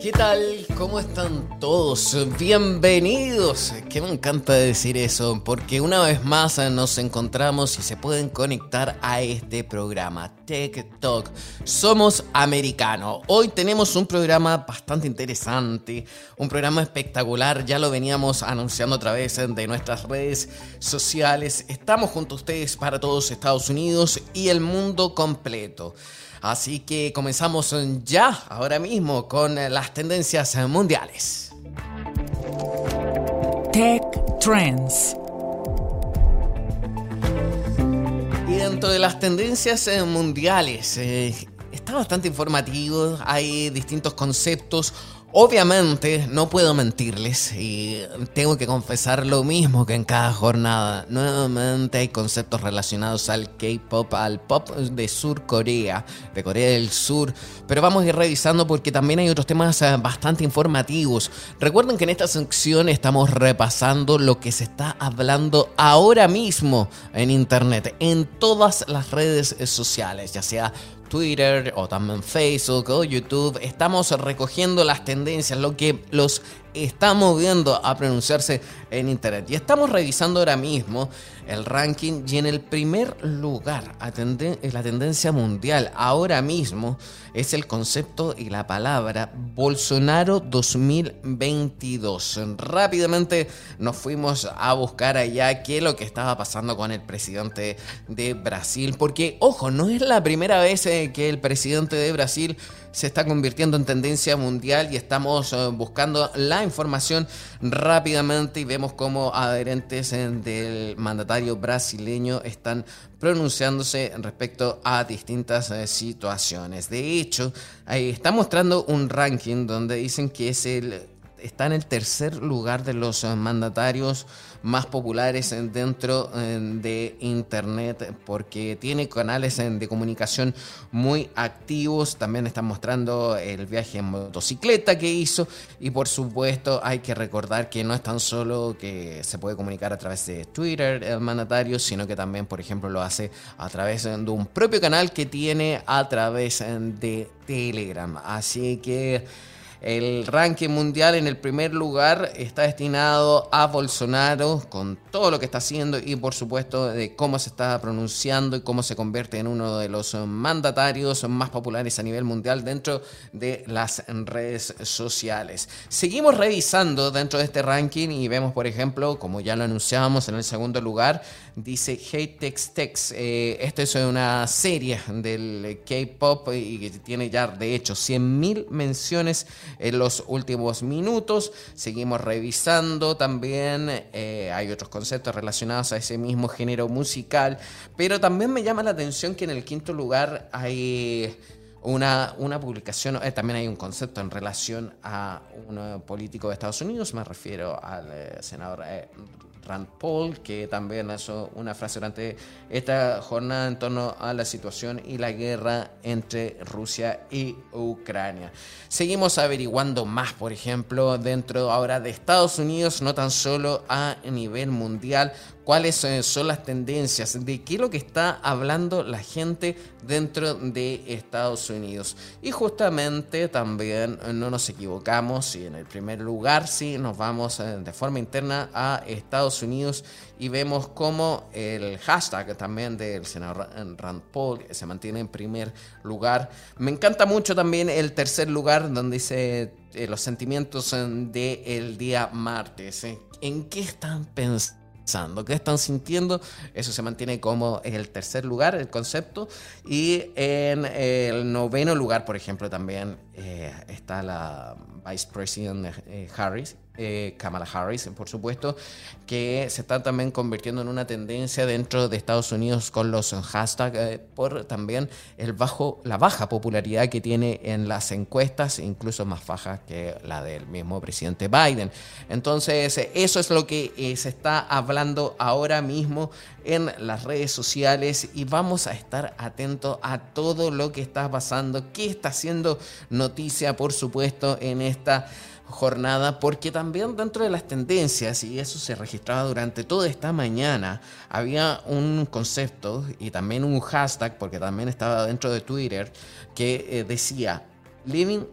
¿Qué tal? ¿Cómo están todos? Bienvenidos. Que me encanta decir eso, porque una vez más nos encontramos y se pueden conectar a este programa, Talk. Somos americanos. Hoy tenemos un programa bastante interesante, un programa espectacular. Ya lo veníamos anunciando a través de nuestras redes sociales. Estamos junto a ustedes para todos Estados Unidos y el mundo completo. Así que comenzamos ya, ahora mismo, con las tendencias mundiales. Tech Trends. Y dentro de las tendencias eh, mundiales, eh, está bastante informativo, hay distintos conceptos. Obviamente no puedo mentirles y tengo que confesar lo mismo que en cada jornada. Nuevamente hay conceptos relacionados al K-pop, al pop de Sur Corea, de Corea del Sur, pero vamos a ir revisando porque también hay otros temas eh, bastante informativos. Recuerden que en esta sección estamos repasando lo que se está hablando ahora mismo en Internet, en todas las redes sociales, ya sea Twitter o también Facebook o YouTube, estamos recogiendo las tendencias, lo que los está moviendo a pronunciarse en Internet. Y estamos revisando ahora mismo el ranking y en el primer lugar, la tendencia mundial ahora mismo es el concepto y la palabra Bolsonaro 2022. Rápidamente nos fuimos a buscar allá qué es lo que estaba pasando con el presidente de Brasil, porque ojo, no es la primera vez eh, que el presidente de Brasil se está convirtiendo en tendencia mundial y estamos eh, buscando la información rápidamente y vemos cómo adherentes eh, del mandatario brasileño están pronunciándose respecto a distintas eh, situaciones. De hecho, ahí está mostrando un ranking donde dicen que es el está en el tercer lugar de los mandatarios más populares dentro de Internet porque tiene canales de comunicación muy activos. También están mostrando el viaje en motocicleta que hizo y por supuesto hay que recordar que no es tan solo que se puede comunicar a través de Twitter el mandatario, sino que también, por ejemplo, lo hace a través de un propio canal que tiene a través de Telegram. Así que... El ranking mundial en el primer lugar está destinado a Bolsonaro con todo lo que está haciendo y por supuesto de cómo se está pronunciando y cómo se convierte en uno de los mandatarios más populares a nivel mundial dentro de las redes sociales. Seguimos revisando dentro de este ranking y vemos por ejemplo, como ya lo anunciábamos en el segundo lugar, dice Hate Tex Tex. Eh, esta es una serie del K-pop y que tiene ya de hecho 100.000 menciones en los últimos minutos. Seguimos revisando también, eh, hay otros conceptos relacionados a ese mismo género musical, pero también me llama la atención que en el quinto lugar hay... Una, una, publicación, eh, también hay un concepto en relación a un político de Estados Unidos, me refiero al eh, senador Rand Paul, que también hizo una frase durante esta jornada en torno a la situación y la guerra entre Rusia y Ucrania. Seguimos averiguando más, por ejemplo, dentro ahora de Estados Unidos, no tan solo a nivel mundial, cuáles eh, son las tendencias, de qué es lo que está hablando la gente dentro de Estados Unidos. Y justamente también eh, no nos equivocamos y en el primer lugar sí nos vamos eh, de forma interna a Estados Unidos y vemos cómo el hashtag también del senador Rand Paul se mantiene en primer lugar. Me encanta mucho también el tercer lugar donde dice los sentimientos del día martes. ¿En qué están pensando? ¿Qué están sintiendo? Eso se mantiene como el tercer lugar, el concepto. Y en el noveno lugar, por ejemplo, también eh, está la Vice President eh, Harris, eh, Kamala Harris, por supuesto, que se está también convirtiendo en una tendencia dentro de Estados Unidos con los hashtags, por también el bajo, la baja popularidad que tiene en las encuestas, incluso más baja que la del mismo presidente Biden. Entonces, eso es lo que se está hablando ahora mismo en las redes sociales y vamos a estar atentos a todo lo que está pasando, qué está haciendo noticia, por supuesto, en esta jornada porque también dentro de las tendencias, y eso se registraba durante toda esta mañana, había un concepto y también un hashtag, porque también estaba dentro de Twitter, que eh, decía, Living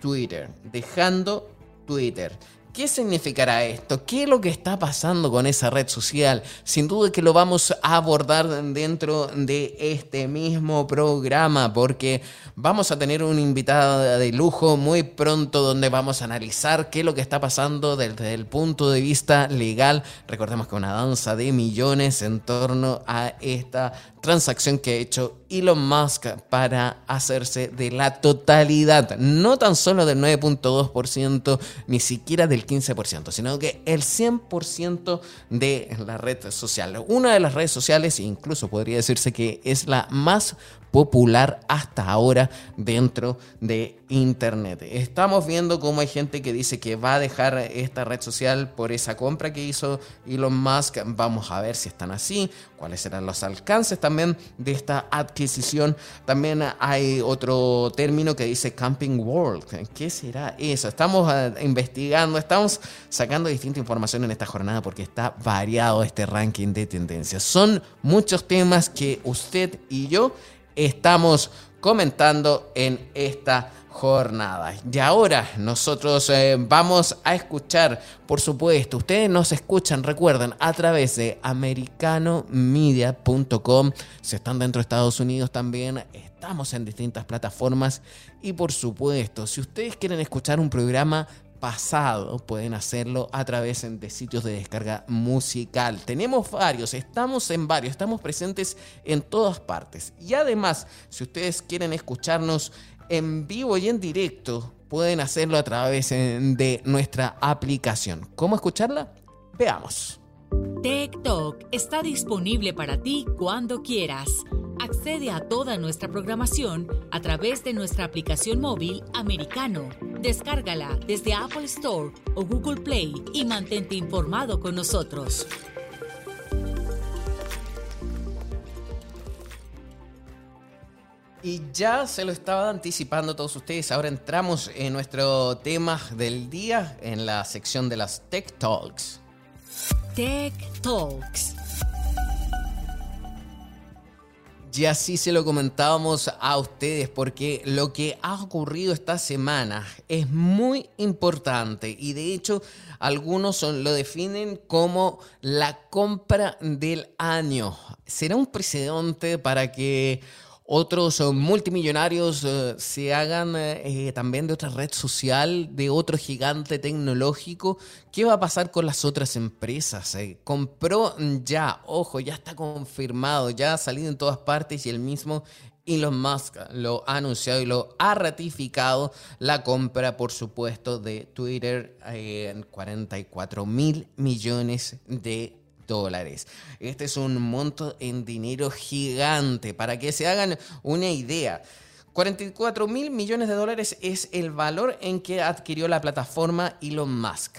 Twitter, dejando Twitter. ¿Qué significará esto? ¿Qué es lo que está pasando con esa red social? Sin duda que lo vamos a abordar dentro de este mismo programa porque vamos a tener un invitado de lujo muy pronto donde vamos a analizar qué es lo que está pasando desde el punto de vista legal. Recordemos que una danza de millones en torno a esta transacción que ha hecho Elon Musk para hacerse de la totalidad, no tan solo del 9.2%, ni siquiera del 15%, sino que el 100% de la red social. Una de las redes sociales, incluso podría decirse que es la más popular hasta ahora dentro de Internet. Estamos viendo cómo hay gente que dice que va a dejar esta red social por esa compra que hizo Elon Musk. Vamos a ver si están así, cuáles serán los alcances también de esta adquisición. También hay otro término que dice Camping World. ¿Qué será eso? Estamos eh, investigando, estamos sacando distinta información en esta jornada porque está variado este ranking de tendencias. Son muchos temas que usted y yo estamos comentando en esta jornada. Y ahora nosotros eh, vamos a escuchar, por supuesto, ustedes nos escuchan, recuerden, a través de americanomedia.com. Si están dentro de Estados Unidos también, estamos en distintas plataformas. Y por supuesto, si ustedes quieren escuchar un programa pasado pueden hacerlo a través de sitios de descarga musical. Tenemos varios, estamos en varios, estamos presentes en todas partes. Y además, si ustedes quieren escucharnos en vivo y en directo, pueden hacerlo a través de nuestra aplicación. ¿Cómo escucharla? Veamos. TikTok está disponible para ti cuando quieras. Accede a toda nuestra programación a través de nuestra aplicación móvil americano. Descárgala desde Apple Store o Google Play y mantente informado con nosotros. Y ya se lo estaba anticipando todos ustedes. Ahora entramos en nuestro tema del día en la sección de las Tech Talks. Tech Talks. Y así se lo comentábamos a ustedes porque lo que ha ocurrido esta semana es muy importante y de hecho algunos lo definen como la compra del año. Será un precedente para que otros multimillonarios eh, se hagan eh, también de otra red social, de otro gigante tecnológico. ¿Qué va a pasar con las otras empresas? Eh, compró ya, ojo, ya está confirmado, ya ha salido en todas partes y el mismo Elon Musk lo ha anunciado y lo ha ratificado la compra, por supuesto, de Twitter en 44 mil millones de dólares. Este es un monto en dinero gigante. Para que se hagan una idea. 44 mil millones de dólares es el valor en que adquirió la plataforma Elon Musk.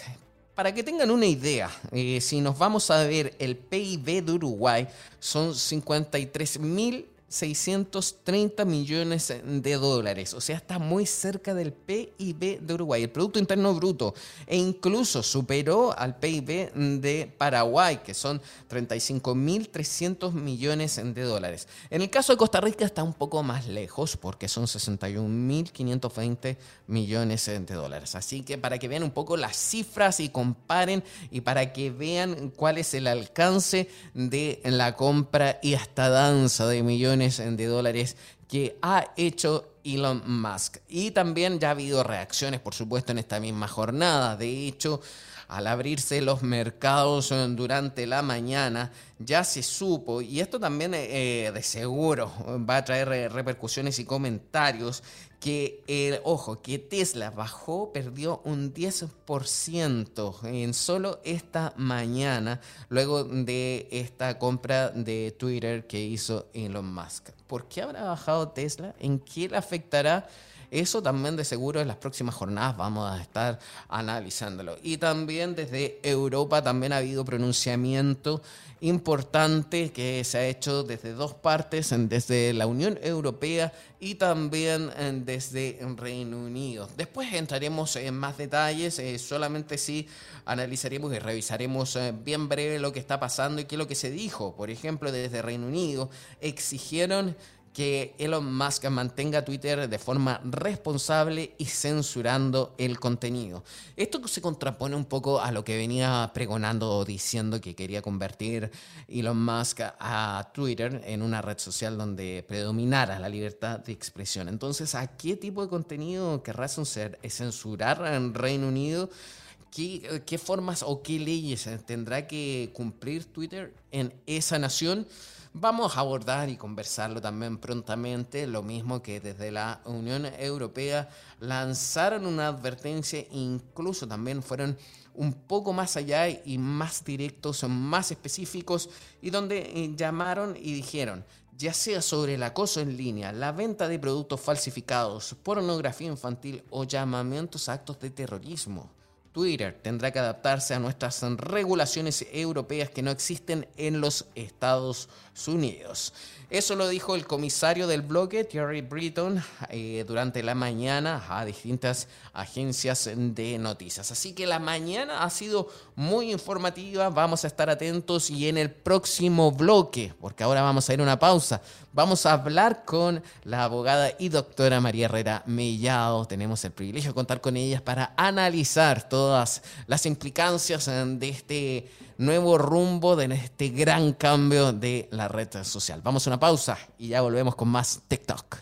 Para que tengan una idea, eh, si nos vamos a ver el PIB de Uruguay, son 53 mil 630 millones de dólares. O sea, está muy cerca del PIB de Uruguay, el Producto Interno Bruto. E incluso superó al PIB de Paraguay, que son 35.300 millones de dólares. En el caso de Costa Rica está un poco más lejos, porque son 61.520 millones de dólares. Así que para que vean un poco las cifras y comparen y para que vean cuál es el alcance de la compra y hasta danza de millones de dólares que ha hecho Elon Musk. Y también ya ha habido reacciones, por supuesto, en esta misma jornada. De hecho, al abrirse los mercados eh, durante la mañana, ya se supo, y esto también eh, de seguro va a traer eh, repercusiones y comentarios, que, el ojo, que Tesla bajó, perdió un 10% en solo esta mañana, luego de esta compra de Twitter que hizo Elon Musk. ¿Por qué habrá bajado Tesla? ¿En qué le afectará? Eso también de seguro en las próximas jornadas vamos a estar analizándolo. Y también desde Europa también ha habido pronunciamiento importante que se ha hecho desde dos partes, desde la Unión Europea y también desde Reino Unido. Después entraremos en más detalles, eh, solamente si analizaremos y revisaremos eh, bien breve lo que está pasando y qué es lo que se dijo. Por ejemplo, desde Reino Unido exigieron que Elon Musk mantenga Twitter de forma responsable y censurando el contenido. Esto se contrapone un poco a lo que venía pregonando o diciendo que quería convertir Elon Musk a Twitter en una red social donde predominara la libertad de expresión. Entonces, ¿a qué tipo de contenido querrá censurar en Reino Unido? ¿Qué, ¿Qué formas o qué leyes tendrá que cumplir Twitter en esa nación? Vamos a abordar y conversarlo también prontamente, lo mismo que desde la Unión Europea lanzaron una advertencia, incluso también fueron un poco más allá y más directos, más específicos, y donde eh, llamaron y dijeron, ya sea sobre el acoso en línea, la venta de productos falsificados, pornografía infantil o llamamientos a actos de terrorismo Twitter tendrá que adaptarse a nuestras regulaciones europeas que no existen en los Estados Unidos. Eso lo dijo el comisario del bloque, Thierry Britton, eh, durante la mañana a distintas agencias de noticias. Así que la mañana ha sido muy informativa, vamos a estar atentos y en el próximo bloque, porque ahora vamos a ir a una pausa, vamos a hablar con la abogada y doctora María Herrera Mellado. Tenemos el privilegio de contar con ellas para analizar todas las implicancias de este nuevo rumbo de este gran cambio de la red social. Vamos a una pausa y ya volvemos con más TikTok.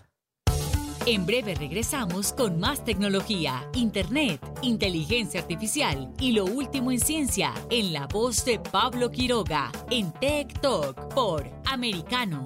En breve regresamos con más tecnología, internet, inteligencia artificial y lo último en ciencia en la voz de Pablo Quiroga en Talk por Americano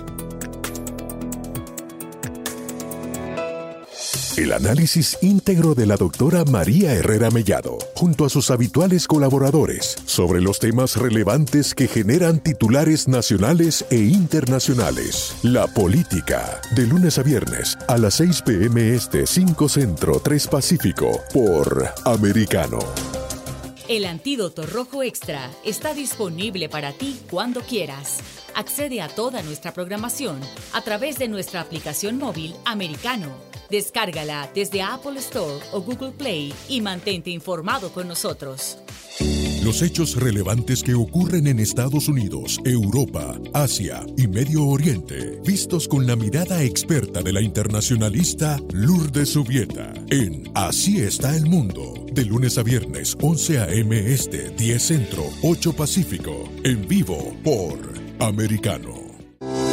El análisis íntegro de la doctora María Herrera Mellado, junto a sus habituales colaboradores, sobre los temas relevantes que generan titulares nacionales e internacionales. La política, de lunes a viernes, a las 6 pm este 5 Centro 3 Pacífico, por Americano. El antídoto rojo extra está disponible para ti cuando quieras. Accede a toda nuestra programación a través de nuestra aplicación móvil americano Descárgala desde Apple Store o Google Play y mantente informado con nosotros. Los hechos relevantes que ocurren en Estados Unidos, Europa, Asia y Medio Oriente, vistos con la mirada experta de la internacionalista Lourdes Subieta, en Así está el mundo, de lunes a viernes, 11 a.m. Este, 10 Centro, 8 Pacífico, en vivo por Americano.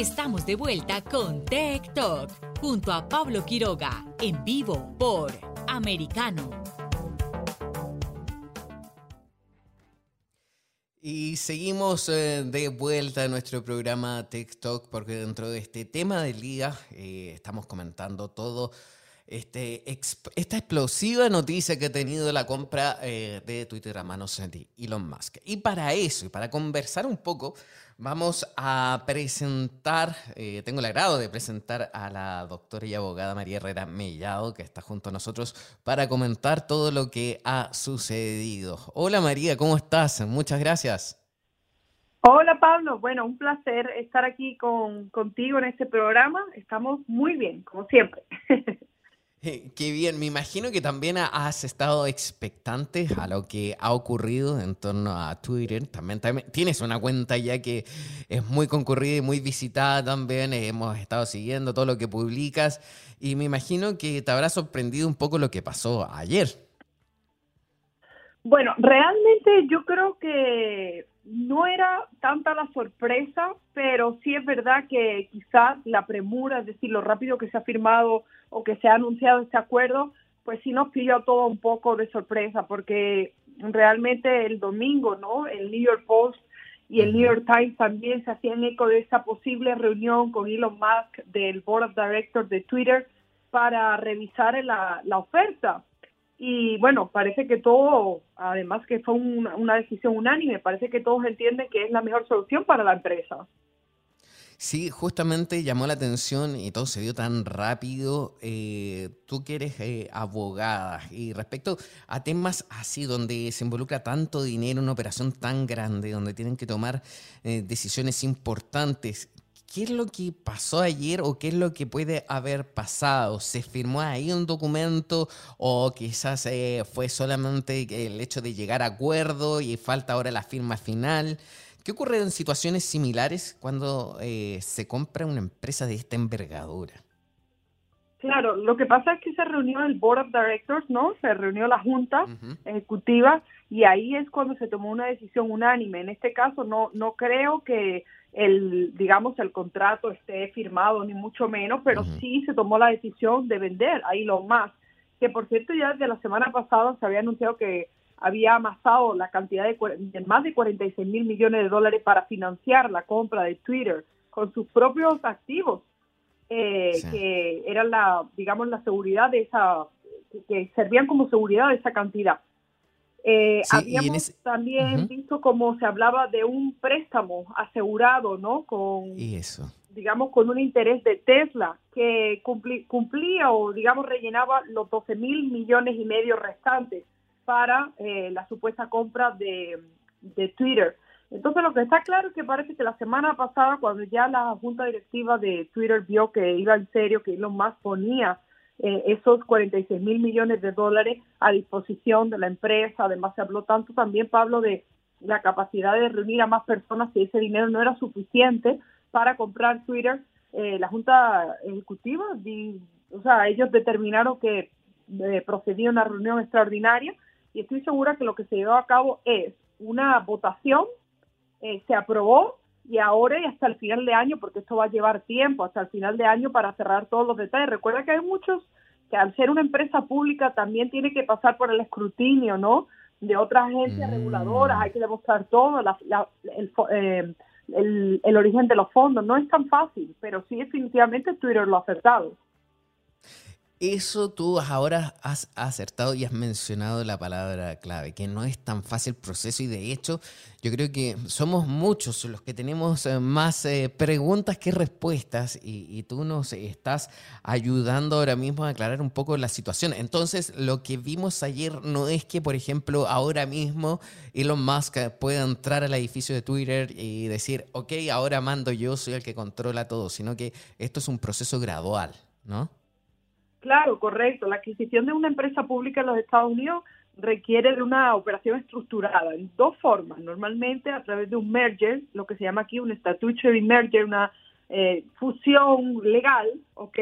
Estamos de vuelta con Tech Talk junto a Pablo Quiroga en vivo por Americano. Y seguimos eh, de vuelta a nuestro programa TikTok porque dentro de este tema del día eh, estamos comentando todo este, esta explosiva noticia que ha tenido la compra eh, de Twitter a manos de Elon Musk. Y para eso, y para conversar un poco, vamos a presentar, eh, tengo el agrado de presentar a la doctora y abogada María Herrera Mellado, que está junto a nosotros para comentar todo lo que ha sucedido. Hola María, ¿cómo estás? Muchas gracias. Hola Pablo, bueno, un placer estar aquí con, contigo en este programa. Estamos muy bien, como siempre. Qué bien, me imagino que también has estado expectante a lo que ha ocurrido en torno a Twitter. También, tienes una cuenta ya que es muy concurrida y muy visitada también. Hemos estado siguiendo todo lo que publicas y me imagino que te habrá sorprendido un poco lo que pasó ayer. Bueno, realmente yo creo que no era tanta la sorpresa, pero sí es verdad que quizás la premura, es decir, lo rápido que se ha firmado o que se ha anunciado este acuerdo, pues sí nos pilló todo un poco de sorpresa, porque realmente el domingo, ¿no? El New York Post y el New York Times también se hacían eco de esa posible reunión con Elon Musk del Board of Directors de Twitter para revisar la, la oferta. Y bueno, parece que todo, además que fue una, decisión unánime, parece que todos entienden que es la mejor solución para la empresa. Sí, justamente llamó la atención y todo se dio tan rápido. Eh, tú que eres eh, abogada y respecto a temas así donde se involucra tanto dinero, una operación tan grande, donde tienen que tomar eh, decisiones importantes, ¿Qué es lo que pasó ayer o qué es lo que puede haber pasado? ¿Se firmó ahí un documento o quizás eh, fue solamente el hecho de llegar a acuerdo y falta ahora la firma final? ¿Qué ocurre en situaciones similares cuando eh, se compra una empresa de esta envergadura? Claro, lo que pasa es que se reunió el Board of Directors, ¿no? Se reunió la Junta Ejecutiva y ahí es cuando se tomó una decisión unánime. En este caso no, no creo que el, digamos, el contrato esté firmado, ni mucho menos, pero sí se tomó la decisión de vender a Elon Musk, que por cierto ya desde la semana pasada se había anunciado que había amasado la cantidad de, más de 46 mil millones de dólares para financiar la compra de Twitter con sus propios activos, eh, que eran la, digamos, la seguridad de esa, que servían como seguridad de esa cantidad. Eh, habíamos también visto cómo se hablaba de un préstamo asegurado, ¿no? Con, eso. digamos, con un interés de Tesla que cumplía o, digamos, rellenaba los 12 mil millones y medio restantes para eh, la supuesta compra de, de Twitter. Entonces, lo que está claro es que parece que la semana pasada, cuando ya la junta directiva de Twitter vio que iba en serio, que Elon Musk ponía eh, esos 46 mil millones de dólares a disposición de la empresa. Además, se habló tanto también, Pablo, de la capacidad de reunir a más personas si ese dinero no era suficiente para comprar Twitter. Eh, la Junta Ejecutiva, o sea, ellos determinaron que eh, procedía una reunión extraordinaria y estoy segura que lo que se llevó a cabo es una votación, eh, se aprobó y ahora y hasta el final de año, porque esto va a llevar tiempo, hasta el final de año para cerrar todos los detalles. Recuerda que hay muchos que al ser una empresa pública también tiene que pasar por el escrutinio, ¿no? De otras agencias mm. reguladoras, hay que demostrar todo, eh, el, el, origen de los fondos. No es tan fácil, pero sí definitivamente Twitter lo ha acertado. Eso tú ahora has acertado y has mencionado la palabra clave, que no es tan fácil el proceso y de hecho yo creo que somos muchos los que tenemos eh, más eh, preguntas que respuestas y, tú nos estás ayudando ahora mismo a aclarar un poco la situación. Entonces lo que vimos ayer no es que, por ejemplo, ahora mismo Elon Musk pueda entrar al edificio de Twitter y decir, ok, ahora mando yo, soy el que controla todo, sino que esto es un proceso gradual, ¿no? Claro, correcto. La adquisición de una empresa pública en los Estados Unidos requiere de una operación estructurada en dos formas. Normalmente a través de un merger, lo que se llama aquí un statutory merger, una eh, fusión legal, ¿ok?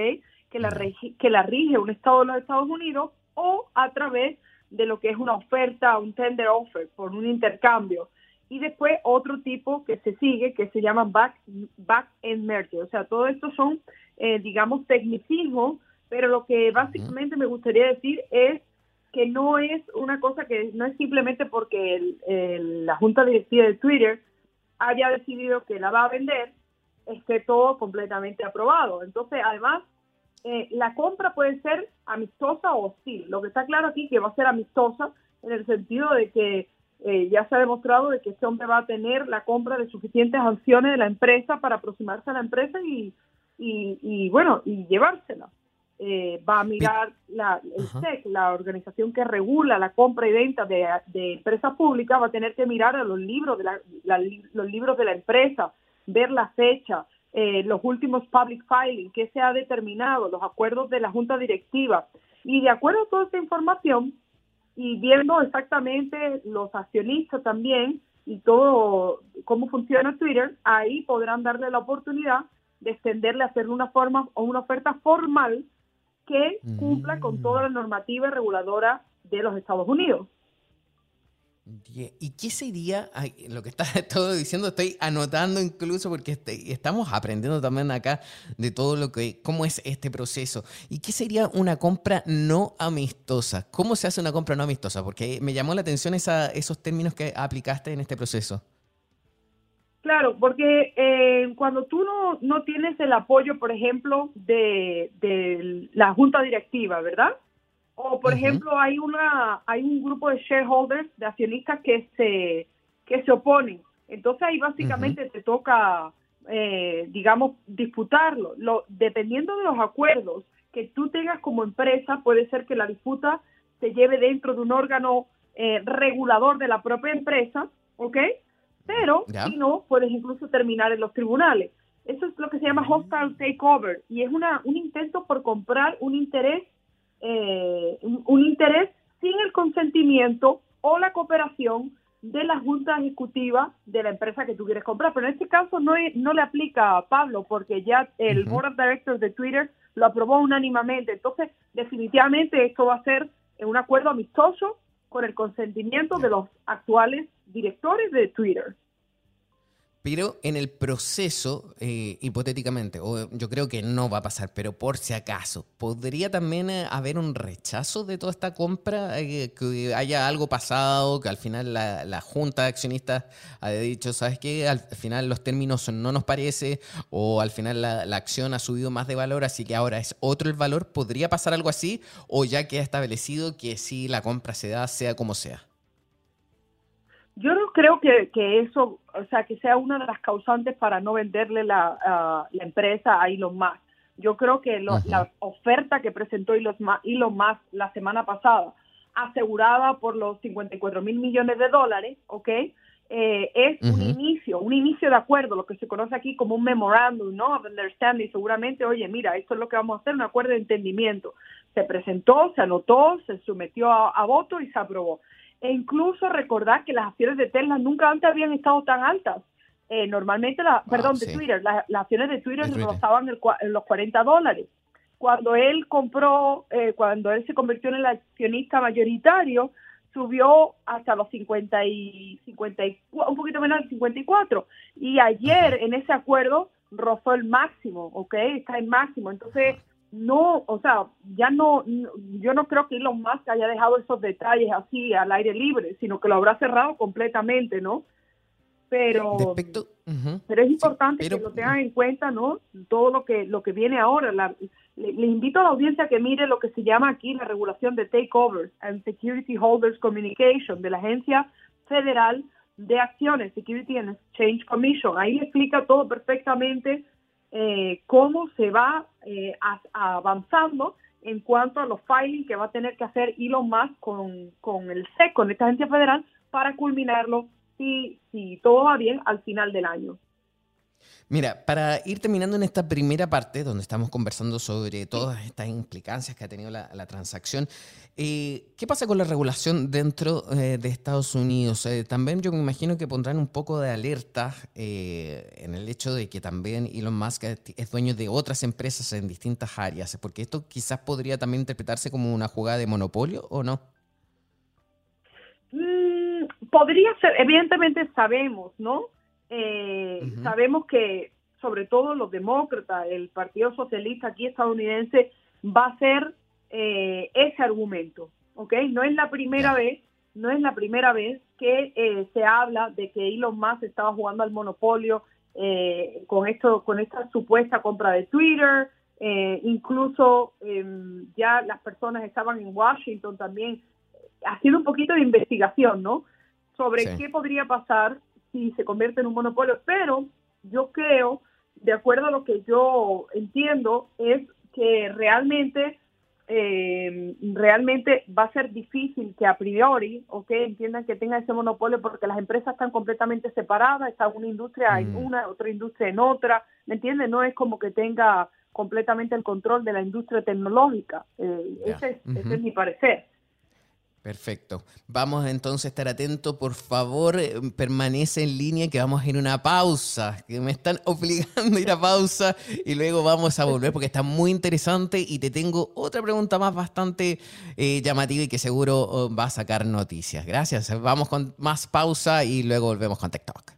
Que la, que la rige un Estado de los Estados Unidos o a través de lo que es una oferta, un tender offer, por un intercambio. Y después otro tipo que se sigue, que se llama back, back merger. O sea, todo esto son, eh, digamos, tecnicismos, pero lo que básicamente me gustaría decir es que no es una cosa que no es simplemente porque la junta directiva de Twitter haya decidido que la va a vender, esté todo completamente aprobado. Entonces, además, eh, la compra puede ser amistosa o hostil. Lo que está claro aquí que va a ser amistosa en el sentido de que eh, ya se ha demostrado de que este hombre va a tener la compra de suficientes acciones de la empresa para aproximarse a la empresa y, y bueno, y llevársela. Eh, va a mirar la, el SEC, la organización que regula la compra y venta de, empresas públicas, va a tener que mirar a los libros de la, los libros de la empresa, ver la fecha, eh, los últimos public filing, qué se ha determinado, los acuerdos de la junta directiva. Y de acuerdo a toda esta información y viendo exactamente los accionistas también y todo cómo funciona Twitter, ahí podrán darle la oportunidad de extenderle, hacerle una forma o una oferta formal que cumpla con toda la normativa reguladora de los Estados Unidos. ¿Y qué sería lo que está todo diciendo? Estoy anotando incluso porque este, estamos aprendiendo también acá de todo lo que, cómo es este proceso. ¿Y qué sería una compra no amistosa? ¿Cómo se hace una compra no amistosa? Porque me llamó la atención esos términos que aplicaste en este proceso. Claro, porque eh, cuando tú no, no tienes el apoyo, por ejemplo, de, la junta directiva, ¿verdad? O, por ejemplo, hay una hay un grupo de shareholders, de accionistas que se, que se oponen. Entonces ahí básicamente te toca, eh, digamos, disputarlo. Lo, dependiendo de los acuerdos que tú tengas como empresa, puede ser que la disputa se lleve dentro de un órgano eh, regulador de la propia empresa, ¿ok? Pero si no, puedes incluso terminar en los tribunales. Eso es lo que se llama hostile takeover y es una, un intento por comprar un interés, eh, un, interés sin el consentimiento o la cooperación de la junta ejecutiva de la empresa que tú quieres comprar. Pero en este caso no, no le aplica a Pablo porque ya el Board of Directors de Twitter lo aprobó unánimemente. Entonces, definitivamente esto va a ser un acuerdo amistoso con el consentimiento de los actuales directores de Twitter. Pero en el proceso, eh, hipotéticamente, o yo creo que no va a pasar, pero por si acaso, ¿podría también eh, haber un rechazo de toda esta compra? Eh, que haya algo pasado, que al final la, junta de accionistas haya dicho, ¿sabes qué? Al final los términos no nos parece, o al final la, la, acción ha subido más de valor, así que ahora es otro el valor. ¿Podría pasar algo así? ¿O ya queda establecido que si la compra se da, sea como sea? Yo no creo que, eso, o sea, que sea una de las causantes para no venderle la, la empresa a Elon Musk. Yo creo que la oferta que presentó Elon Musk, la semana pasada, asegurada por los 54 mil millones de dólares, ¿ok? Eh, es un inicio, un inicio de acuerdo, lo que se conoce aquí como un memorándum, ¿no? Of understanding, seguramente, oye, mira, esto es lo que vamos a hacer, un acuerdo de entendimiento. Se presentó, se anotó, se sometió a voto y se aprobó e incluso recordar que las acciones de Tesla nunca antes habían estado tan altas. Eh, normalmente, la, perdón, de Twitter, las acciones de Twitter, rozaban en los 40 dólares. Cuando él compró, eh, cuando él se convirtió en el accionista mayoritario, subió hasta los 50 y, 50 un poquito menos de 54. Y ayer en ese acuerdo rozó el máximo, ¿ok? Está en máximo. Entonces, no, o sea, ya no, yo no creo que Elon Musk haya dejado esos detalles así al aire libre, sino que lo habrá cerrado completamente, ¿no? Pero, pero es importante que lo tengan en cuenta, ¿no? Todo lo que lo que viene ahora. le, invito a la audiencia que mire lo que se llama aquí la regulación de Takeovers and Security Holders Communication de la Agencia Federal de Acciones, Security and Exchange Commission. Ahí explica todo perfectamente eh, cómo se va eh, avanzando en cuanto a los filings que va a tener que hacer Elon Musk con, con el SEC, con esta agencia federal, para culminarlo si, si todo va bien al final del año. Mira, para ir terminando en esta primera parte, donde estamos conversando sobre todas estas implicancias que ha tenido la, transacción, eh, ¿qué pasa con la regulación dentro eh, de Estados Unidos? Eh, también yo me imagino que pondrán un poco de alerta en el hecho de que también Elon Musk es dueño de otras empresas en distintas áreas, porque esto quizás podría también interpretarse como una jugada de monopolio o no. Mm, podría ser, evidentemente sabemos, ¿no? Eh, sabemos que sobre todo los demócratas, el Partido Socialista aquí estadounidense va a ser eh, ese argumento, ¿ok? No es la primera vez, no es la primera vez que eh, se habla de que Elon Musk estaba jugando al monopolio con esto, con esta supuesta compra de Twitter, incluso em, ya las personas estaban en Washington también haciendo un poquito de investigación, ¿no? Sobre qué podría pasar si se convierte en un monopolio, pero yo creo, de acuerdo a lo que yo entiendo, es que realmente eh, realmente va a ser difícil que a priori, ok, entiendan que tenga ese monopolio porque las empresas están completamente separadas, está una industria en mm. una, otra industria en otra, ¿me entienden? No es como que tenga completamente el control de la industria tecnológica. Eh, ese, ese es mi parecer. Perfecto. Vamos entonces a estar atentos. Por favor, eh, permanece en línea que vamos a ir a una pausa. Que me están obligando a ir a pausa y luego vamos a volver porque está muy interesante y te tengo otra pregunta más bastante eh, llamativa y que seguro oh, va a sacar noticias. Gracias. Vamos con más pausa y luego volvemos con TikTok.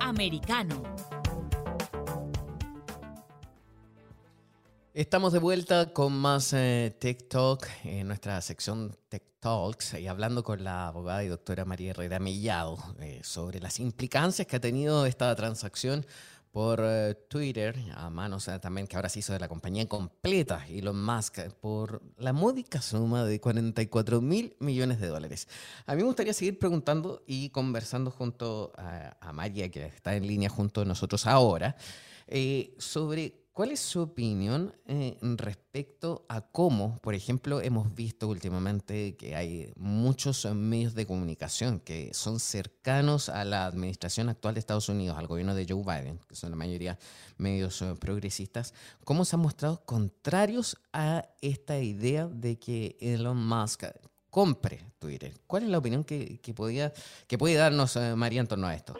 Americano. Estamos de vuelta con más eh, Talk en nuestra sección Tech Talks y hablando con la abogada y doctora María Herrera Mellado eh, sobre las implicancias que ha tenido esta transacción por eh, Twitter, a manos también que ahora se hizo de la compañía completa, Elon Musk, por la módica suma de 44 mil millones de dólares. A mí me gustaría seguir preguntando y conversando junto a, a María, que está en línea junto a nosotros ahora, eh, sobre ¿Cuál es su opinión eh, respecto a cómo, por ejemplo, hemos visto últimamente que hay muchos medios de comunicación que son cercanos a la administración actual de Estados Unidos, al gobierno de Joe Biden, que son la mayoría medios eh, progresistas, cómo se han mostrado contrarios a esta idea de que Elon Musk compre Twitter? ¿Cuál es la opinión que, que, podía, que puede darnos eh, María en torno a esto?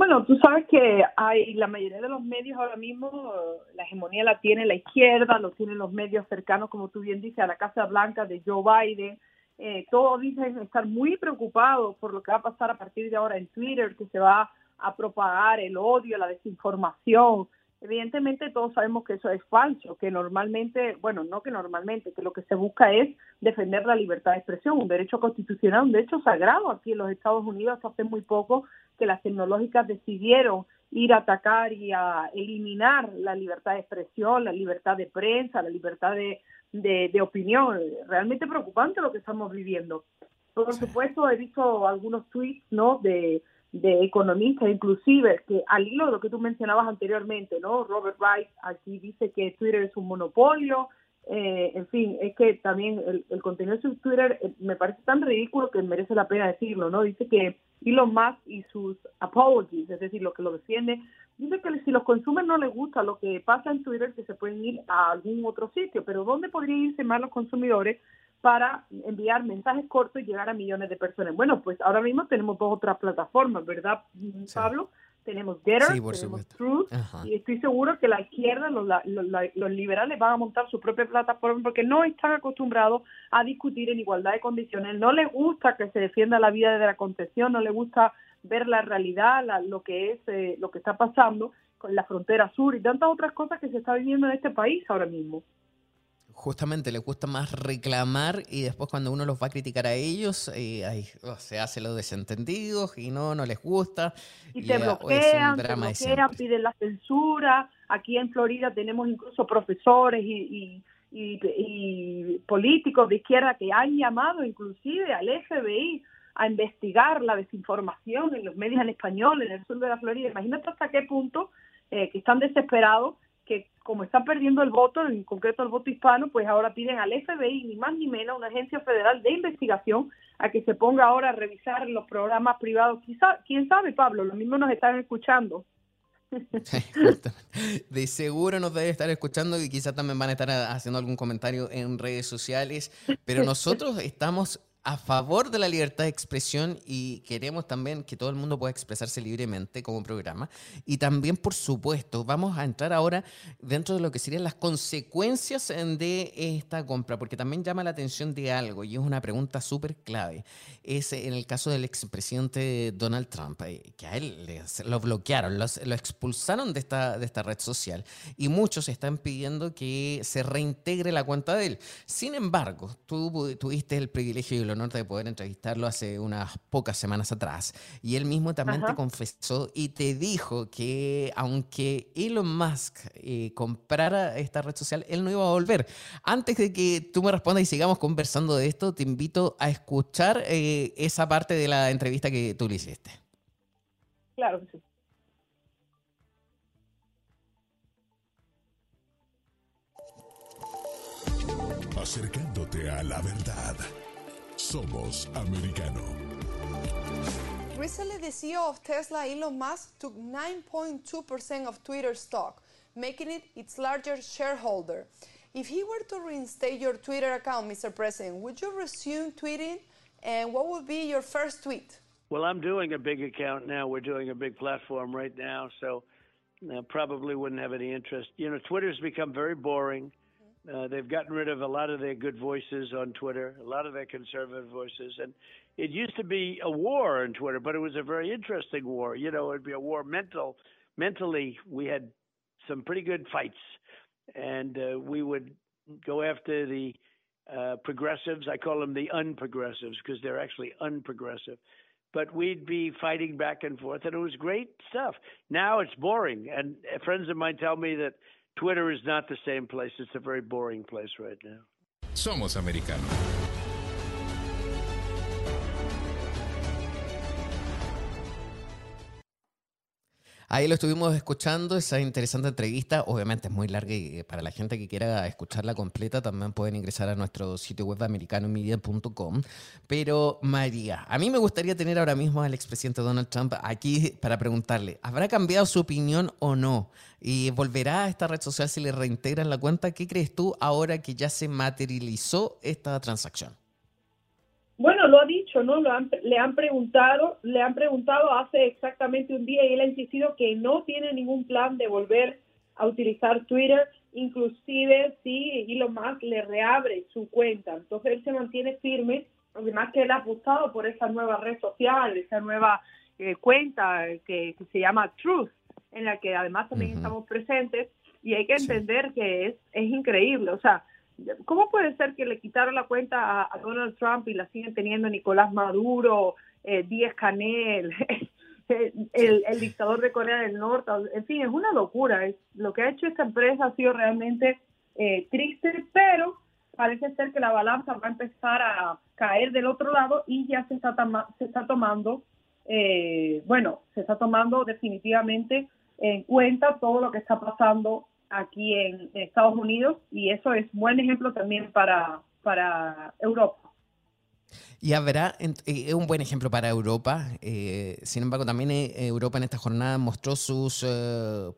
Bueno, tú sabes que hay la mayoría de los medios ahora mismo, la hegemonía la tiene la izquierda, lo tienen los medios cercanos, como tú bien dices, a la Casa Blanca de Joe Biden. Eh, todos dicen estar muy preocupados por lo que va a pasar a partir de ahora en Twitter, que se va a propagar el odio, la desinformación, Evidentemente todos sabemos que eso es falso, que normalmente, bueno, no que normalmente, que lo que se busca es defender la libertad de expresión, un derecho constitucional, un derecho sagrado aquí en los Estados Unidos hace muy poco que las tecnológicas decidieron ir a atacar y a eliminar la libertad de expresión, la libertad de prensa, la libertad de, de, opinión. Realmente preocupante lo que estamos viviendo. Por supuesto, he visto algunos tweets, ¿no? De, de economistas, inclusive, que al hilo de lo que tú mencionabas anteriormente, ¿no? Robert Wright aquí dice que Twitter es un monopolio, eh, en fin, es que también el, contenido de Twitter eh, me parece tan ridículo que merece la pena decirlo, ¿no? Dice que Elon Musk y sus apologies, es decir, lo que lo defiende, dice que si los consumidores no les gusta lo que pasa en Twitter, que se pueden ir a algún otro sitio, pero ¿dónde podrían irse más los consumidores para enviar mensajes cortos y llegar a millones de personas. Bueno, pues ahora mismo tenemos dos otras plataformas, ¿verdad, Pablo? Tenemos Getter, tenemos Truth, y estoy seguro que la izquierda, los, los, liberales van a montar su propia plataforma porque no están acostumbrados a discutir en igualdad de condiciones, no les gusta que se defienda la vida de la contención, no les gusta ver la realidad, lo que es, eh, lo que está pasando con la frontera sur y tantas otras cosas que se está viviendo en este país ahora mismo justamente les gusta más reclamar y después cuando uno los va a criticar a ellos, eh, oh, se hace los desentendidos y no, no les gusta. Y, te bloquean, te bloquean, piden la censura. Aquí en Florida tenemos incluso profesores y, y, políticos de izquierda que han llamado inclusive al FBI a investigar la desinformación en los medios en español en el sur de la Florida. Imagínate hasta qué punto eh, que están desesperados que como están perdiendo el voto, en concreto el voto hispano, pues ahora piden al FBI, ni más ni menos, una agencia federal de investigación, a que se ponga ahora a revisar los programas privados. Quizá, quién sabe, Pablo, lo mismo nos están escuchando. de seguro nos debe estar escuchando y quizá también van a estar haciendo algún comentario en redes sociales, pero nosotros estamos a favor de la libertad de expresión y queremos también que todo el mundo pueda expresarse libremente como programa. Y también, por supuesto, vamos a entrar ahora dentro de lo que serían las consecuencias de esta compra, porque también llama la atención de algo y es una pregunta súper clave. Es en el caso del expresidente Donald Trump, eh, que a él lo bloquearon, lo expulsaron de esta, de esta red social y muchos están pidiendo que se reintegre la cuenta de él. Sin embargo, tú tuviste el privilegio y el honor de poder entrevistarlo hace unas pocas semanas atrás. Y él mismo también te confesó y te dijo que aunque Elon Musk eh, comprara esta red social, él no iba a volver. Antes de que tú me respondas y sigamos conversando de esto, te invito a escuchar eh, esa parte de la entrevista que tú le hiciste. Claro que sí. acercándote a la verdad. Somos americano. Recently, the CEO of Tesla, Elon Musk, took 9.2% of Twitter stock, making it its largest shareholder. If he were to reinstate your Twitter account, Mr. President, would you resume tweeting? And what would be your first tweet? Well, I'm doing a big account now. We're doing a big platform right now, so I probably wouldn't have any interest. You know, Twitter's become very boring. Uh, they've gotten rid of a lot of their good voices on Twitter, a lot of their conservative voices, and it used to be a war on Twitter, but it was a very interesting war. You know, it'd be a war mental. Mentally, we had some pretty good fights, and uh, we would go after the uh, progressives. I call them the unprogressives because they're actually unprogressive. but we'd be fighting back and forth, and it was great stuff. Now it's boring, and friends of mine tell me that Twitter is not the same place. It's a very boring place right now. Somos americanos. Ahí lo estuvimos escuchando, esa interesante entrevista. Obviamente es muy larga y eh, para la gente que quiera escucharla completa también pueden ingresar a nuestro sitio web americanomedia.com. Pero María, a mí me gustaría tener ahora mismo al expresidente Donald Trump aquí para preguntarle, ¿habrá cambiado su opinión o no? ¿Y volverá a esta red social si le reintegran la cuenta? ¿Qué crees tú ahora que ya se materializó esta transacción? Bueno, lo ha dicho, ¿no? Lo le han preguntado, le han preguntado hace exactamente un día y él ha insistido que no tiene ningún plan de volver a utilizar Twitter, inclusive si Elon Musk le reabre su cuenta. Entonces él se mantiene firme, además que él ha apostado por esa nueva red social, esa nueva eh, cuenta que, se llama Truth, en la que además también estamos presentes y hay que entender que es, es increíble, o sea, ¿Cómo puede ser que le quitaron la cuenta a, Donald Trump y la siguen teniendo Nicolás Maduro, eh, Díaz Canel, el, dictador de Corea del Norte? En fin, es una locura. Es, lo que ha hecho esta empresa ha sido realmente eh, triste, pero parece ser que la balanza va a empezar a caer del otro lado y ya se está, se está tomando, eh, bueno, se está tomando definitivamente en cuenta todo lo que está pasando aquí en, Estados Unidos y eso es buen ejemplo también para, para Europa. Y habrá, eh, es un buen ejemplo para Europa, eh, sin embargo también eh, Europa en esta jornada mostró sus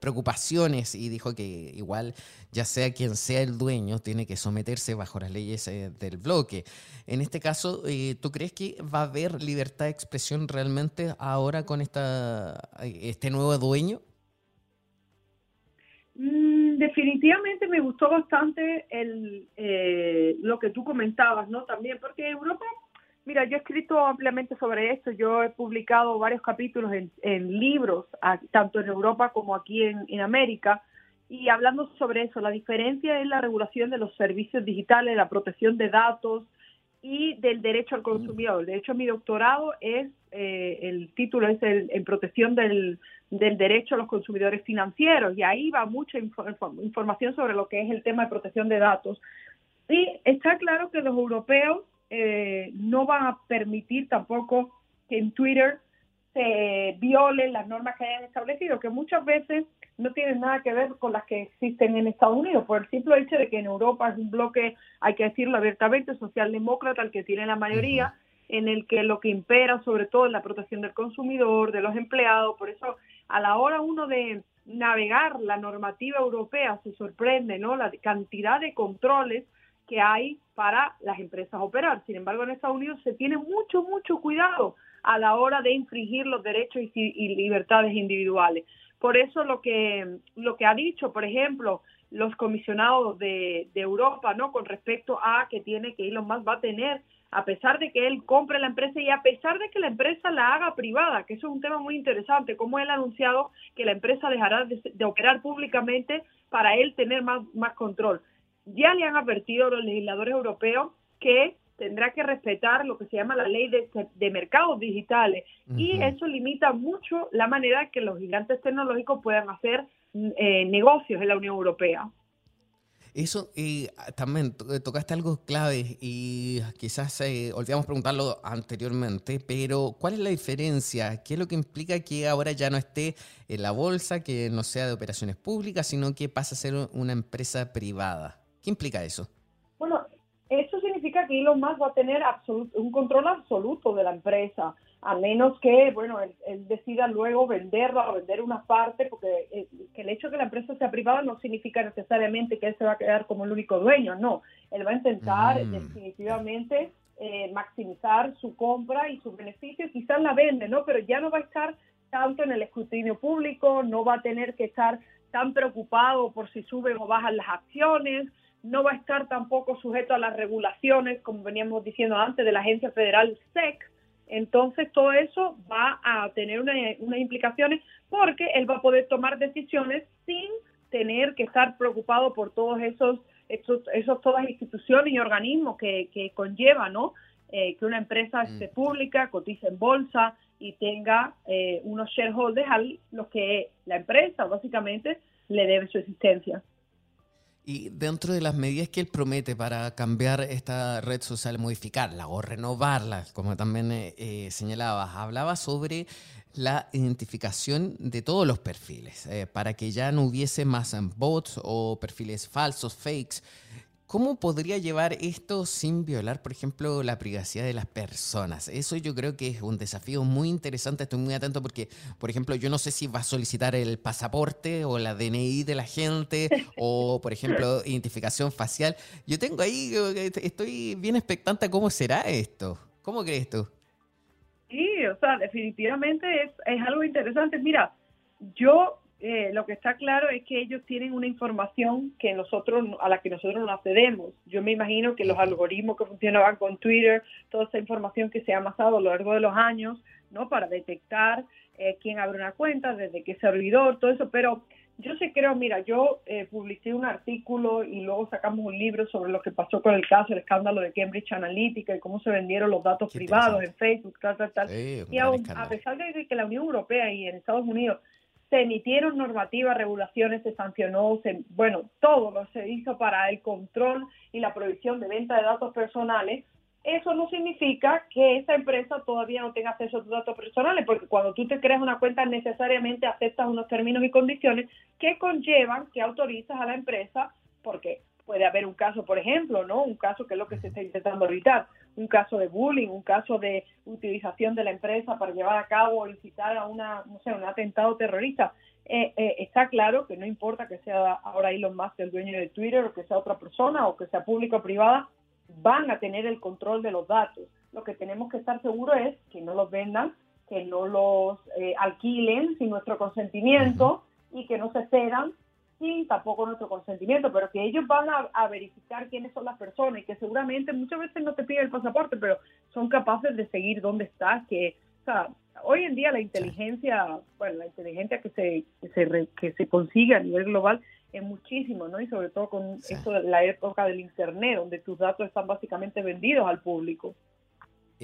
preocupaciones y dijo que igual, ya sea quien sea el dueño, tiene que someterse bajo las leyes del bloque. En este caso, ¿tú crees que va a haber libertad de expresión realmente ahora con esta, este nuevo dueño? Definitivamente me gustó bastante el, eh, lo que tú comentabas, ¿no? También, porque Europa, mira, yo he escrito ampliamente sobre esto, yo he publicado varios capítulos en, libros, tanto en Europa como aquí en, en América, y hablando sobre eso, la diferencia es la regulación de los servicios digitales, la protección de datos, y del derecho al consumidor. De hecho, mi doctorado es, eh, el título es el, en protección del, del, derecho a los consumidores financieros y ahí va mucha información sobre lo que es el tema de protección de datos. Y está claro que los europeos eh, no van a permitir tampoco que en Twitter se violen las normas que hayan establecido, que muchas veces no tienen nada que ver con las que existen en Estados Unidos, por el simple hecho de que en Europa es un bloque, hay que decirlo abiertamente, socialdemócrata, el que tiene la mayoría, en el que lo que impera sobre todo es la protección del consumidor, de los empleados, por eso a la hora uno de navegar la normativa europea se sorprende, ¿no? La cantidad de controles que hay para las empresas operar. Sin embargo, en Estados Unidos se tiene mucho, mucho cuidado a la hora de infringir los derechos y, libertades individuales. Por eso lo que, lo que ha dicho, por ejemplo, los comisionados de, Europa, ¿no? Con respecto a que tiene que Elon Musk va a tener, a pesar de que él compre la empresa y a pesar de que la empresa la haga privada, que eso es un tema muy interesante, como él ha anunciado que la empresa dejará de, de operar públicamente para él tener más, más control. Ya le han advertido los legisladores europeos que tendrá que respetar lo que se llama la ley de, mercados digitales y eso limita mucho la manera que los gigantes tecnológicos puedan hacer eh, negocios en la Unión Europea. Eso también eh, tocaste algo clave y quizás eh, olvidamos preguntarlo anteriormente, pero ¿cuál es la diferencia? ¿Qué es lo que implica que ahora ya no esté en la bolsa, que no sea de operaciones públicas, sino que pase a ser una empresa privada? ¿Qué implica eso? que Elon Musk va a tener un control absoluto de la empresa, a menos que, bueno, él, decida luego venderla o vender una parte, porque el, eh, que el hecho de que la empresa sea privada no significa necesariamente que él se va a quedar como el único dueño, no. Él va a intentar mm. definitivamente eh, maximizar su compra y sus beneficios, quizás la vende, ¿no? Pero ya no va a estar tanto en el escrutinio público, no va a tener que estar tan preocupado por si suben o bajan las acciones, no va a estar tampoco sujeto a las regulaciones, como veníamos diciendo antes, de la agencia federal SEC. Entonces, todo eso va a tener unas implicaciones porque él va a poder tomar decisiones sin tener que estar preocupado por todos esos, esos, esos todas instituciones y organismos que, que conlleva, ¿no? Eh, que una empresa mm. esté pública, cotice en bolsa, y tenga eh, unos shareholders a los que la empresa básicamente le debe su existencia. Y dentro de las medidas que él promete para cambiar esta red social, modificarla o renovarla, como también eh, eh señalabas, hablaba sobre la identificación de todos los perfiles, eh, para que ya no hubiese más bots o perfiles falsos, fakes. ¿Cómo podría llevar esto sin violar, por ejemplo, la privacidad de las personas? Eso yo creo que es un desafío muy interesante. Estoy muy atento porque, por ejemplo, yo no sé si va a solicitar el pasaporte o la DNI de la gente o, por ejemplo, identificación facial. Yo tengo ahí, estoy bien expectante a cómo será esto. ¿Cómo crees tú? Sí, o sea, definitivamente es, es algo interesante. Mira, yo eh, lo que está claro es que ellos tienen una información que nosotros a la que nosotros no accedemos. Yo me imagino que los algoritmos que funcionaban con Twitter, toda esa información que se ha amasado a lo largo de los años, ¿no? Para detectar eh, quién abre una cuenta, desde qué servidor, todo eso. Pero yo sí creo, mira, yo eh, publiqué un artículo y luego sacamos un libro sobre lo que pasó con el caso, el escándalo de Cambridge Analytica y cómo se vendieron los datos privados en Facebook, tal, tal, tal. y aún, a pesar de que la Unión Europea y en Estados Unidos se emitieron normativas, regulaciones, se sancionó, se, bueno, todo lo se hizo para el control y la prohibición de venta de datos personales. Eso no significa que esa empresa todavía no tenga acceso a tus datos personales, porque cuando tú te creas una cuenta necesariamente aceptas unos términos y condiciones que conllevan que autorizas a la empresa, porque puede haber un caso, por ejemplo, ¿no? Un caso que es lo que se está intentando evitar, un caso de bullying, un caso de utilización de la empresa para llevar a cabo o incitar a una, no sé, un atentado terrorista. Eh, eh, está claro que no importa que sea ahora Elon Musk el dueño de Twitter o que sea otra persona o que sea público o privada, van a tener el control de los datos. Lo que tenemos que estar seguros es que no los vendan, que no los eh, alquilen sin nuestro consentimiento y que no se cedan sin tampoco nuestro consentimiento, pero que ellos van a, verificar quiénes son las personas y que seguramente muchas veces no te piden el pasaporte, pero son capaces de seguir dónde estás, que, o sea, hoy en día la inteligencia, bueno, la inteligencia que se, que se, que se consigue a nivel global es muchísimo, ¿no? Y sobre todo con esto de la época del Internet, donde tus datos están básicamente vendidos al público.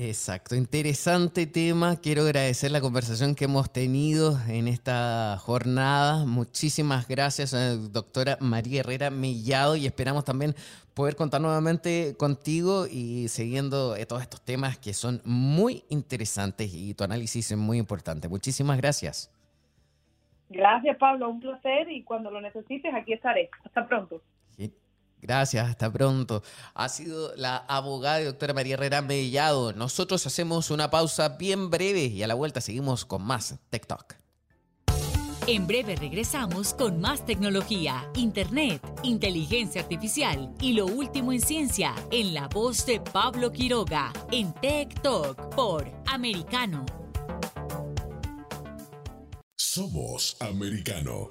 Exacto, interesante tema. Quiero agradecer la conversación que hemos tenido en esta jornada. Muchísimas gracias, eh, doctora María Herrera Mellado, y esperamos también poder contar nuevamente contigo y siguiendo eh, todos estos temas que son muy interesantes y tu análisis es muy importante. Muchísimas gracias. Gracias, Pablo. Un placer y cuando lo necesites, aquí estaré. Hasta pronto. Gracias, hasta pronto. Ha sido la abogada y doctora María Herrera Mellado. Nosotros hacemos una pausa bien breve y a la vuelta seguimos con más TikTok. En breve regresamos con más tecnología, internet, inteligencia artificial y lo último en ciencia en la voz de Pablo Quiroga en Tech Talk por Americano. Somos Americano.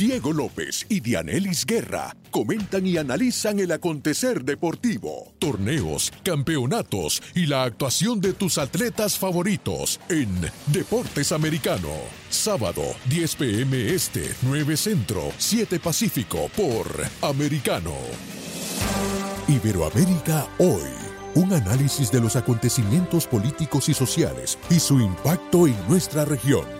Diego López y Dianelis Guerra comentan y analizan el acontecer deportivo, torneos, campeonatos y la actuación de tus atletas favoritos en Deportes Americano. Sábado, 10 pm este, 9 centro, 7 pacífico por Americano. Iberoamérica hoy. Un análisis de los acontecimientos políticos y sociales y su impacto en nuestra región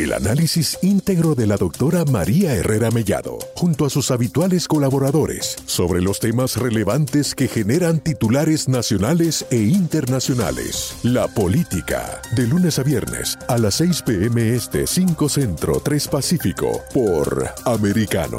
El análisis íntegro de la doctora María Herrera Mellado, junto a sus habituales colaboradores, sobre los temas relevantes que generan titulares nacionales e internacionales. La política, de lunes a viernes, a las 6 pm este 5 Centro 3 Pacífico, por Americano.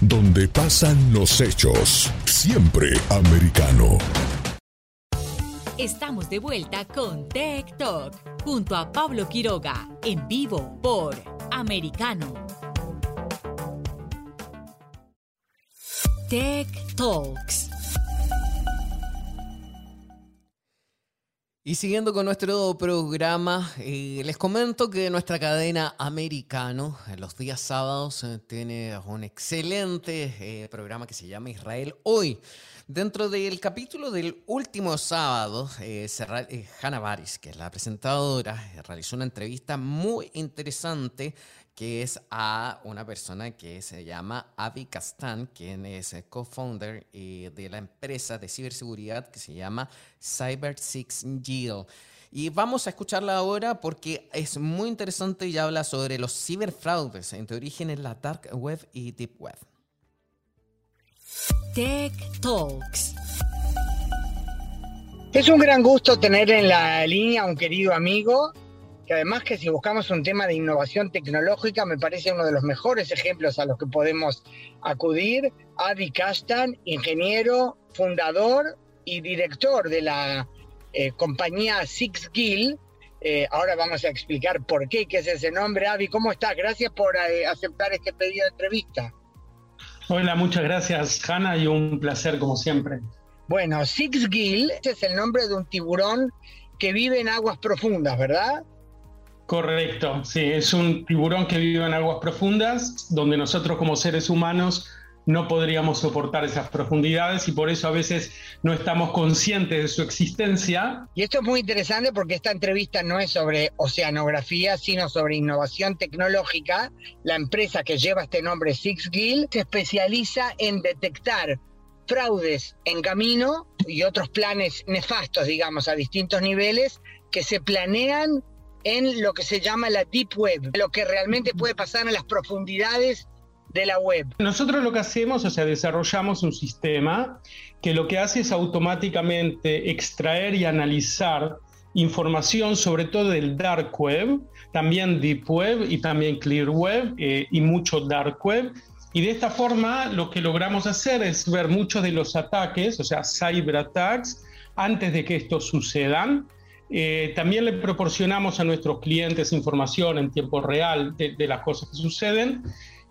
donde pasan los hechos. Siempre americano. Estamos de vuelta con Tech Talk junto a Pablo Quiroga en vivo por Americano. Tech Talks. Y siguiendo con nuestro programa, eh, les comento que nuestra cadena Americano, en los días sábados, eh, tiene un excelente eh, programa que se llama Israel Hoy. Dentro del capítulo del último sábado, Hannah Baris, que es la presentadora, realizó una entrevista muy interesante que es a una persona que se llama Avi Castan, quien es co-founder eh, de la empresa de ciberseguridad que se llama Cyber Six Yield. Y vamos a escucharla ahora porque es muy interesante y habla sobre los ciberfraudes entre origen en la dark web y deep web. Tech Talks. Es un gran gusto tener en la línea a un querido amigo que además que si buscamos un tema de innovación tecnológica, me parece uno de los mejores ejemplos a los que podemos acudir. Adi Castan, ingeniero, fundador y director de la eh, compañía Six Gill. Eh, ahora vamos a explicar por qué, qué es ese nombre. Avi, ¿cómo estás? Gracias por eh, aceptar este pedido de entrevista. Hola, muchas gracias, Hanna, y un placer como siempre. Bueno, Six Gill es el nombre de un tiburón que vive en aguas profundas, ¿verdad? Correcto, sí, es un tiburón que vive en aguas profundas, donde nosotros como seres humanos no podríamos soportar esas profundidades y por eso a veces no estamos conscientes de su existencia. Y esto es muy interesante porque esta entrevista no es sobre oceanografía, sino sobre innovación tecnológica. La empresa que lleva este nombre, Six Gill, se especializa en detectar fraudes en camino y otros planes nefastos, digamos, a distintos niveles que se planean en lo que se llama la deep web, lo que realmente puede pasar en las profundidades de la web. Nosotros lo que hacemos, o sea, desarrollamos un sistema que lo que hace es automáticamente extraer y analizar información sobre todo del dark web, también deep web y también clear web eh, y mucho dark web. Y de esta forma lo que logramos hacer es ver muchos de los ataques, o sea, cyber attacks, antes de que estos sucedan eh, también le proporcionamos a nuestros clientes información en tiempo real de, las cosas que suceden.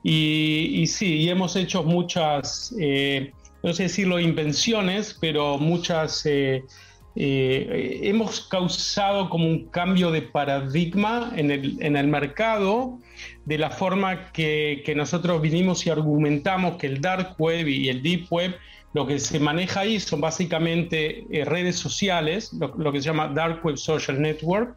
Y, sí, hemos hecho muchas, eh, no sé decirlo invenciones, pero muchas, eh, hemos causado como un cambio de paradigma en el, en el mercado, de la forma que, que nosotros vinimos y argumentamos que el dark web y el deep web lo que se maneja ahí son básicamente eh, redes sociales, lo, que se llama Dark Web Social Network,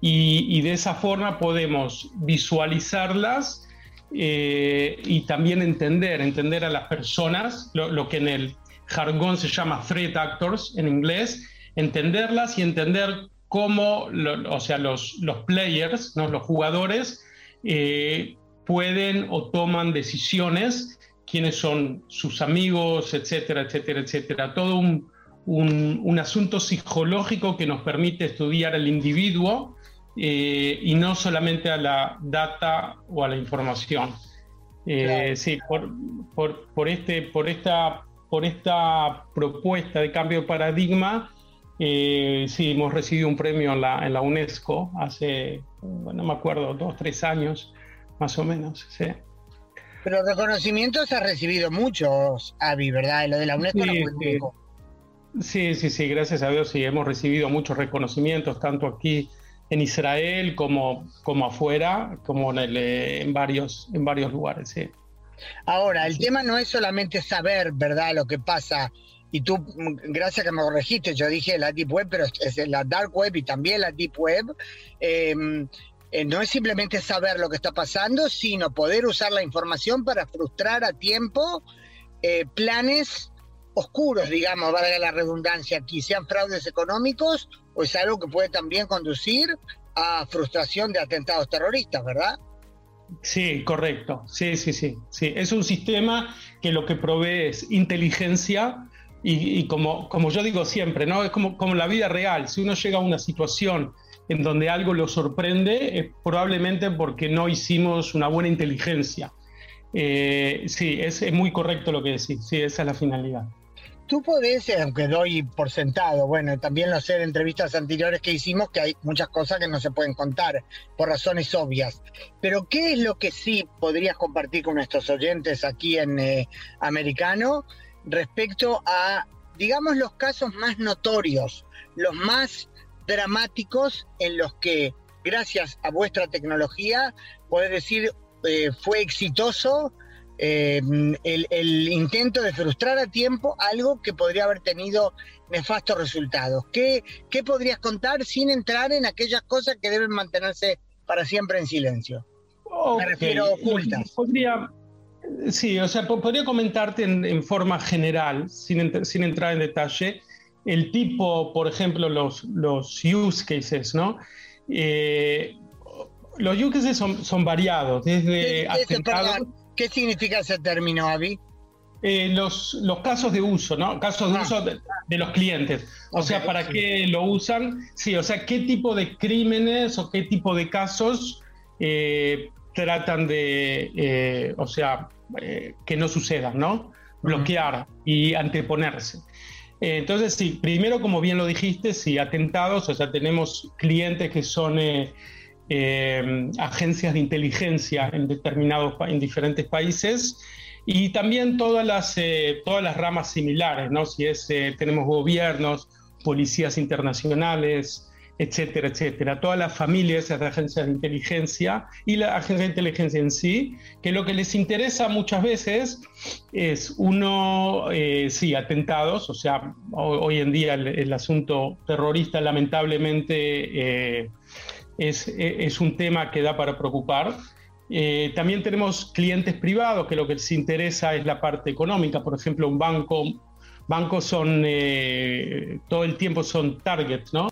y, de esa forma podemos visualizarlas eh, y también entender, entender a las personas, lo, que en el jargón se llama threat actors en inglés, entenderlas y entender cómo, o sea, los, players, ¿no? los jugadores, eh, pueden o toman decisiones quiénes son sus amigos, etcétera, etcétera, etcétera. Todo un, un, asunto psicológico que nos permite estudiar al individuo eh, y no solamente a la data o a la información. Eh, sí, por, por, por, este, por, esta, por esta propuesta de cambio de paradigma, eh, sí, hemos recibido un premio en la, en la UNESCO hace, no me acuerdo, dos, tres años, más o menos. Sí. Pero reconocimientos ha recibido muchos, Avi, ¿verdad? Lo de la UNESCO sí, sí. sí, sí, sí, gracias a Dios sí, hemos recibido muchos reconocimientos, tanto aquí en Israel como, como afuera, como en, en, varios, en varios lugares. Sí. Ahora, el tema no es solamente saber, ¿verdad?, lo que pasa. Y tú, gracias que me corregiste, yo dije la Deep Web, pero es la Dark Web y también la Deep Web. Em, eh, no es simplemente saber lo que está pasando, sino poder usar la información para frustrar a tiempo eh, planes oscuros, digamos, valga la redundancia aquí, sean fraudes económicos o es algo que puede también conducir a frustración de atentados terroristas, ¿verdad? Sí, correcto. Sí, sí, sí. sí. Es un sistema que lo que provee es inteligencia y, como, como yo digo siempre, ¿no? Es como, como la vida real. Si uno llega a una situación en donde algo lo sorprende, es probablemente porque no hicimos una buena inteligencia. Eh, sí, es, es, muy correcto lo que decís. Sí, esa es la finalidad tú podés, eh, aunque doy por sentado, bueno, también lo sé de entrevistas anteriores que hicimos, que hay muchas cosas que no se pueden contar por razones obvias. Pero, ¿qué es lo que sí podrías compartir con nuestros oyentes aquí en eh, Americano respecto a, digamos, los casos más notorios, los más dramáticos en los que, gracias a vuestra tecnología, podés decir, eh, fue exitoso? Eh, el, intento de frustrar a tiempo algo que podría haber tenido nefastos resultados. ¿Qué, ¿Qué podrías contar sin entrar en aquellas cosas que deben mantenerse para siempre en silencio? Me refiero ocultas. Podría, sí, o sea, podría comentarte en, forma general, sin, sin, entrar en detalle, el tipo, por ejemplo, los, los use cases, ¿no? Eh, los use cases son, son variados, desde atentados... ¿Qué significa ese término, Avi? Eh, los, los casos de uso, ¿no? Casos de ah. uso de, los clientes. O sea, ¿para qué lo usan? Sí, o sea, ¿qué tipo de crímenes o qué tipo de casos eh, tratan de, eh, o sea, que no sucedan, ¿no? Bloquear y anteponerse. Entonces, sí, primero, como bien lo dijiste, sí, atentados, o sea, tenemos clientes que son eh, agencias de inteligencia en determinados en diferentes países y también todas las eh, todas las ramas similares no si es eh, tenemos gobiernos policías internacionales etcétera etcétera todas las familias de agencias de inteligencia y la agencia de inteligencia en sí que lo que les interesa muchas veces es uno sí atentados o sea hoy, en día el, asunto terrorista lamentablemente es, un tema que da para preocupar. Eh, también tenemos clientes privados que lo que les interesa es la parte económica. Por ejemplo, un banco, bancos son, eh, todo el tiempo son targets, ¿no?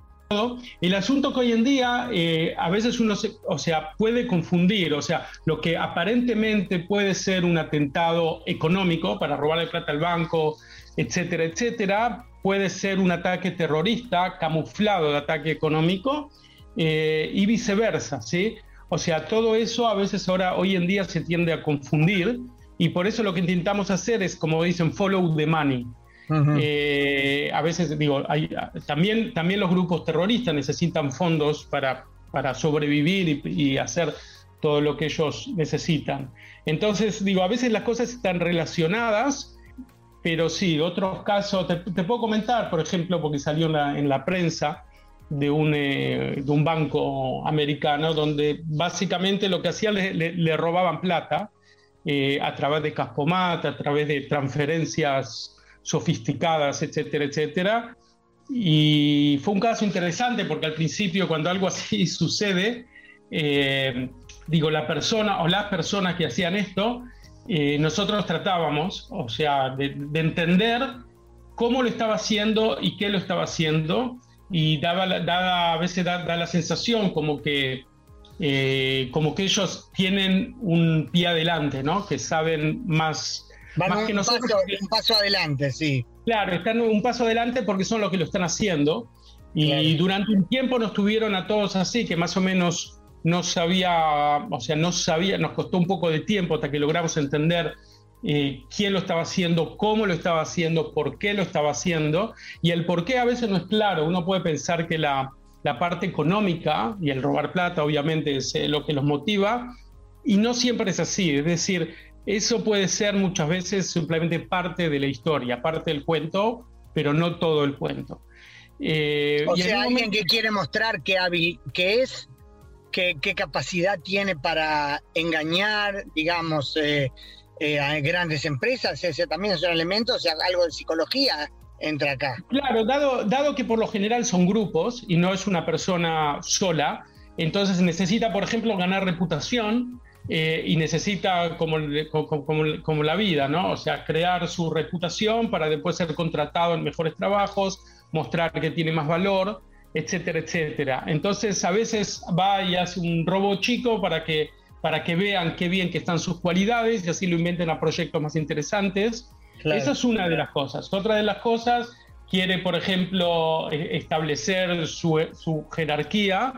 El asunto que hoy en día eh, a veces uno se, o sea, puede confundir, o sea, lo que aparentemente puede ser un atentado económico para robarle plata al banco, etcétera, etcétera, puede ser un ataque terrorista camuflado de ataque económico eh, y viceversa, ¿sí? O sea, todo eso a veces ahora, hoy en día se tiende a confundir y por eso lo que intentamos hacer es, como dicen, follow the money. Eh, a veces, digo, también, también los grupos terroristas necesitan fondos para, para sobrevivir y, hacer todo lo que ellos necesitan. Entonces, digo, a veces las cosas están relacionadas, pero sí, otros casos, te, puedo comentar, por ejemplo, porque salió en la prensa, de un, eh, de un banco americano donde básicamente lo que hacían le, robaban plata eh, a través de Caspomat, a través de transferencias sofisticadas, etcétera, etcétera. Y fue un caso interesante porque al principio cuando algo así sucede, eh, digo, la persona o las personas que hacían esto, nosotros tratábamos, o sea, de, de entender cómo lo estaba haciendo y qué lo estaba haciendo y daba, daba a veces da, la sensación como que, eh, como que ellos tienen un pie adelante, ¿no? Que saben más, más que nosotros. un paso adelante, sí. Claro, están un paso adelante porque son los que lo están haciendo. Y durante un tiempo nos tuvieron a todos así, que más o menos no sabía, o sea, no sabía, nos costó un poco de tiempo hasta que logramos entender eh, quién lo estaba haciendo, cómo lo estaba haciendo, por qué lo estaba haciendo. Y el por qué a veces no es claro. Uno puede pensar que la, parte económica y el robar plata obviamente es eh, lo que los motiva. Y no siempre es así. Es decir, eso puede ser muchas veces simplemente parte de la historia, parte del cuento, pero no todo el cuento. Eh, o sea, alguien que quiere mostrar qué, qué es, qué, qué, capacidad tiene para engañar, digamos, eh, eh, a grandes empresas, ese también es un elemento, o sea, algo de psicología entra acá. Claro, dado, dado que por lo general son grupos y no es una persona sola, entonces necesita, por ejemplo, ganar reputación eh, y necesita, como, como, como, la vida, ¿no? O sea, crear su reputación para después ser contratado en mejores trabajos, mostrar que tiene más valor, etcétera, etcétera. Entonces, a veces va y hace un robo chico para que, para que vean qué bien que están sus cualidades y así lo inventen a proyectos más interesantes. Esa es una de las cosas. Otra de las cosas quiere, por ejemplo, e-, establecer su, su jerarquía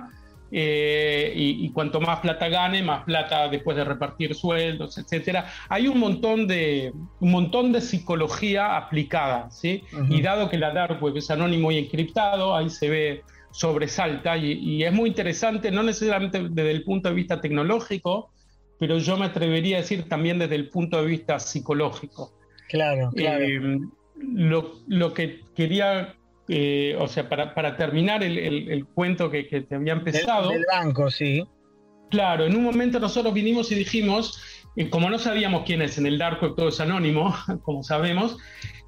eh, y, cuanto más plata gane, más plata después de repartir sueldos, etcétera. Hay un montón de, un montón de psicología aplicada, ¿sí? Y dado que la dark web es anónimo y encriptado, ahí se ve sobresalta y, y, es muy interesante, no necesariamente desde el punto de vista tecnológico, pero yo me atrevería a decir también desde el punto de vista psicológico. Claro, claro. Eh, lo, lo, que quería eh, o sea, para, para terminar el, el, cuento que, que, te había empezado. Del, banco, sí. Claro, en un momento nosotros vinimos y dijimos, eh, como no sabíamos quién es en el dark web, todo es anónimo, como sabemos,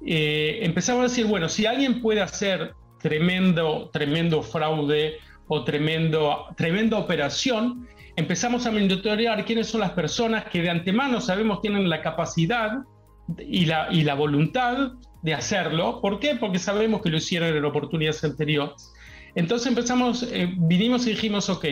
eh, empezamos a decir, bueno, si alguien puede hacer tremendo, tremendo fraude o tremendo, tremenda operación, empezamos a monitorear quiénes son las personas que de antemano sabemos tienen la capacidad y la, y la voluntad de hacerlo. ¿Por qué? Porque sabemos que lo hicieron en oportunidades anteriores. Entonces empezamos, eh, vinimos y dijimos, ok,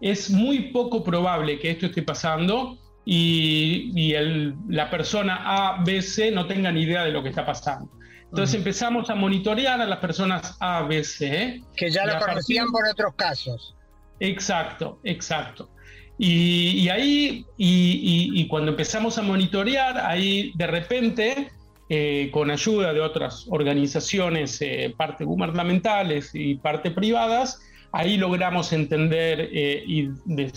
es muy poco probable que esto esté pasando y, el, la persona A, B, C no tenga ni idea de lo que está pasando. Entonces empezamos a monitorear a las personas A, B, C. Que ya lo conocían por otros casos. Exacto, exacto. Y, ahí, y, cuando empezamos a monitorear, ahí de repente eh, con ayuda de otras organizaciones, eh, parte gubernamentales y parte privadas, ahí logramos entender eh, y,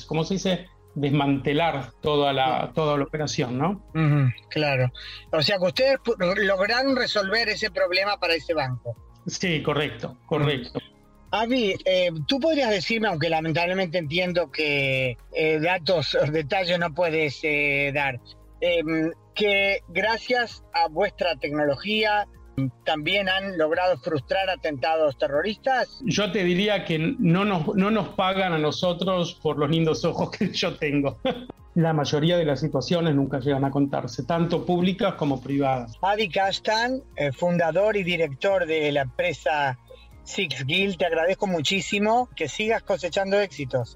¿cómo se dice? desmantelar toda la, toda la operación, ¿no? claro. O sea que ustedes lograron resolver ese problema para ese banco. Sí, correcto, correcto. Avi, tú podrías decirme, aunque lamentablemente entiendo que datos o detalles no puedes dar, em, que gracias a vuestra tecnología también han logrado frustrar atentados terroristas? Yo te diría que no nos, no nos pagan a nosotros por los lindos ojos que yo tengo. La mayoría de las situaciones nunca llegan a contarse, tanto públicas como privadas. Adi Kastan, eh, fundador y director de la empresa Six Guild, te agradezco muchísimo que sigas cosechando éxitos.